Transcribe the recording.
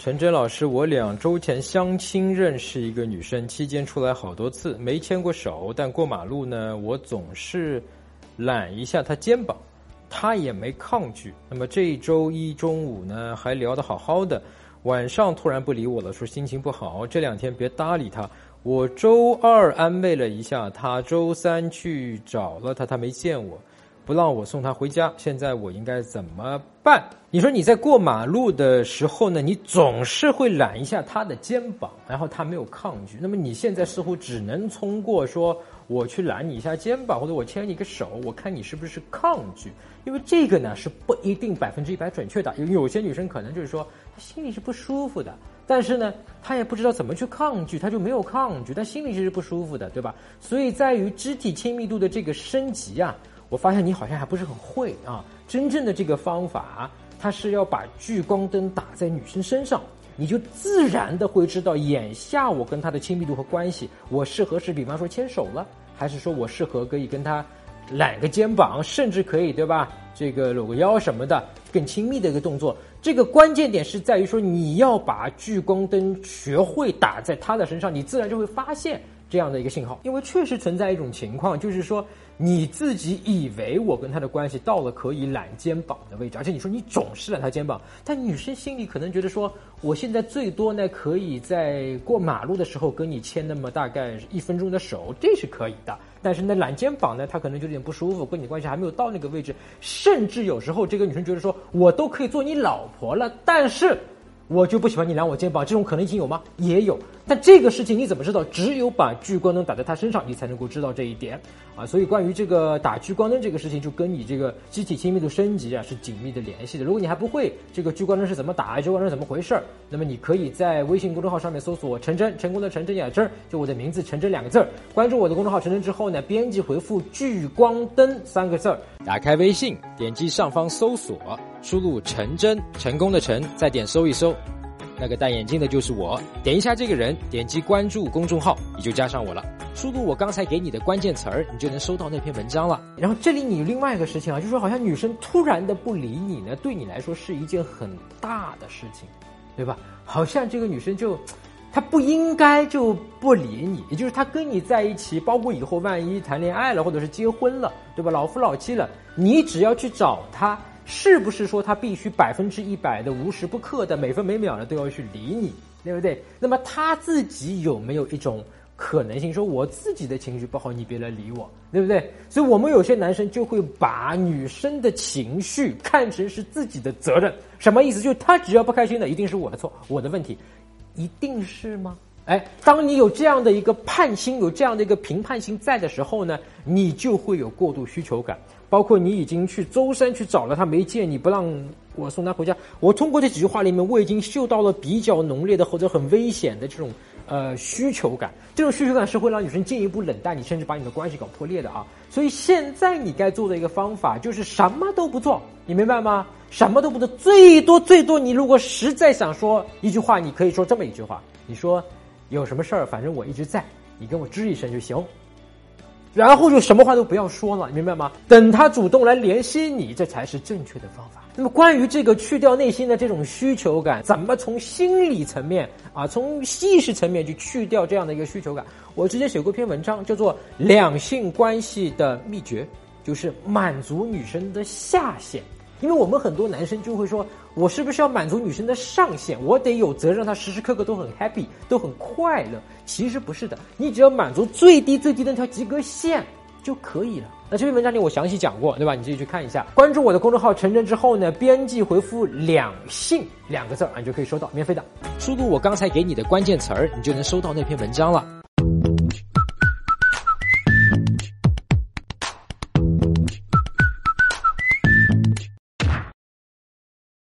陈真老师，我两周前相亲认识一个女生，期间出来好多次，没牵过手，但过马路呢，我总是揽一下她肩膀，她也没抗拒。那么这周一中午呢，还聊得好好的，晚上突然不理我了，说心情不好，这两天别搭理她。我周二安慰了一下她，周三去找了她，她没见我。不让我送他回家，现在我应该怎么办？你说你在过马路的时候呢，你总是会揽一下他的肩膀，然后他没有抗拒。那么你现在似乎只能通过说我去揽你一下肩膀，或者我牵你个手，我看你是不是抗拒。因为这个呢是不一定百分之一百准确的，有有些女生可能就是说她心里是不舒服的，但是呢她也不知道怎么去抗拒，她就没有抗拒，但心里其实不舒服的，对吧？所以在于肢体亲密度的这个升级啊。我发现你好像还不是很会啊！真正的这个方法，它是要把聚光灯打在女生身上，你就自然的会知道眼下我跟她的亲密度和关系，我适合是比方说牵手了，还是说我适合可以跟她揽个肩膀，甚至可以对吧？这个搂个腰什么的，更亲密的一个动作。这个关键点是在于说，你要把聚光灯学会打在她的身上，你自然就会发现这样的一个信号。因为确实存在一种情况，就是说。你自己以为我跟他的关系到了可以揽肩膀的位置，而且你说你总是揽他肩膀，但女生心里可能觉得说，我现在最多呢可以在过马路的时候跟你牵那么大概一分钟的手，这是可以的。但是呢揽肩膀呢，她可能就有点不舒服，跟你关系还没有到那个位置，甚至有时候这个女生觉得说我都可以做你老婆了，但是。我就不喜欢你揽我肩膀，这种可能性有吗？也有，但这个事情你怎么知道？只有把聚光灯打在他身上，你才能够知道这一点啊。所以关于这个打聚光灯这个事情，就跟你这个机体亲密度升级啊是紧密的联系的。如果你还不会这个聚光灯是怎么打，聚光灯怎么回事儿，那么你可以在微信公众号上面搜索“陈真”，成功的陈真雅真，就我的名字“陈真”两个字儿。关注我的公众号“陈真”之后呢，编辑回复“聚光灯”三个字儿，打开微信，点击上方搜索。输入陈真，成功的陈，再点搜一搜，那个戴眼镜的就是我。点一下这个人，点击关注公众号，你就加上我了。输入我刚才给你的关键词儿，你就能收到那篇文章了。然后这里你另外一个事情啊，就是说好像女生突然的不理你呢，对你来说是一件很大的事情，对吧？好像这个女生就，她不应该就不理你，也就是她跟你在一起，包括以后万一谈恋爱了，或者是结婚了，对吧？老夫老妻了，你只要去找她。是不是说他必须百分之一百的无时不刻的每分每秒的都要去理你，对不对？那么他自己有没有一种可能性，说我自己的情绪不好，你别来理我，对不对？所以我们有些男生就会把女生的情绪看成是自己的责任，什么意思？就是他只要不开心的，一定是我的错，我的问题，一定是吗？哎，当你有这样的一个判心，有这样的一个评判心在的时候呢，你就会有过度需求感。包括你已经去舟山去找了他没见，你不让我送他回家。我通过这几句话里面，我已经嗅到了比较浓烈的或者很危险的这种呃需求感。这种需求感是会让女生进一步冷淡你，甚至把你的关系搞破裂的啊。所以现在你该做的一个方法就是什么都不做，你明白吗？什么都不做，最多最多，你如果实在想说一句话，你可以说这么一句话：你说有什么事儿，反正我一直在，你跟我吱一声就行。然后就什么话都不要说了，明白吗？等他主动来联系你，这才是正确的方法。那么关于这个去掉内心的这种需求感，怎么从心理层面啊，从意识层面去去掉这样的一个需求感？我之前写过一篇文章，叫做《两性关系的秘诀》，就是满足女生的下限。因为我们很多男生就会说，我是不是要满足女生的上限？我得有责任让她时时刻刻都很 happy，都很快乐。其实不是的，你只要满足最低最低的那条及格线就可以了。那这篇文章里我详细讲过，对吧？你自己去看一下。关注我的公众号“成真”之后呢，编辑回复“两性”两个字儿，你就可以收到免费的。输入我刚才给你的关键词儿，你就能收到那篇文章了。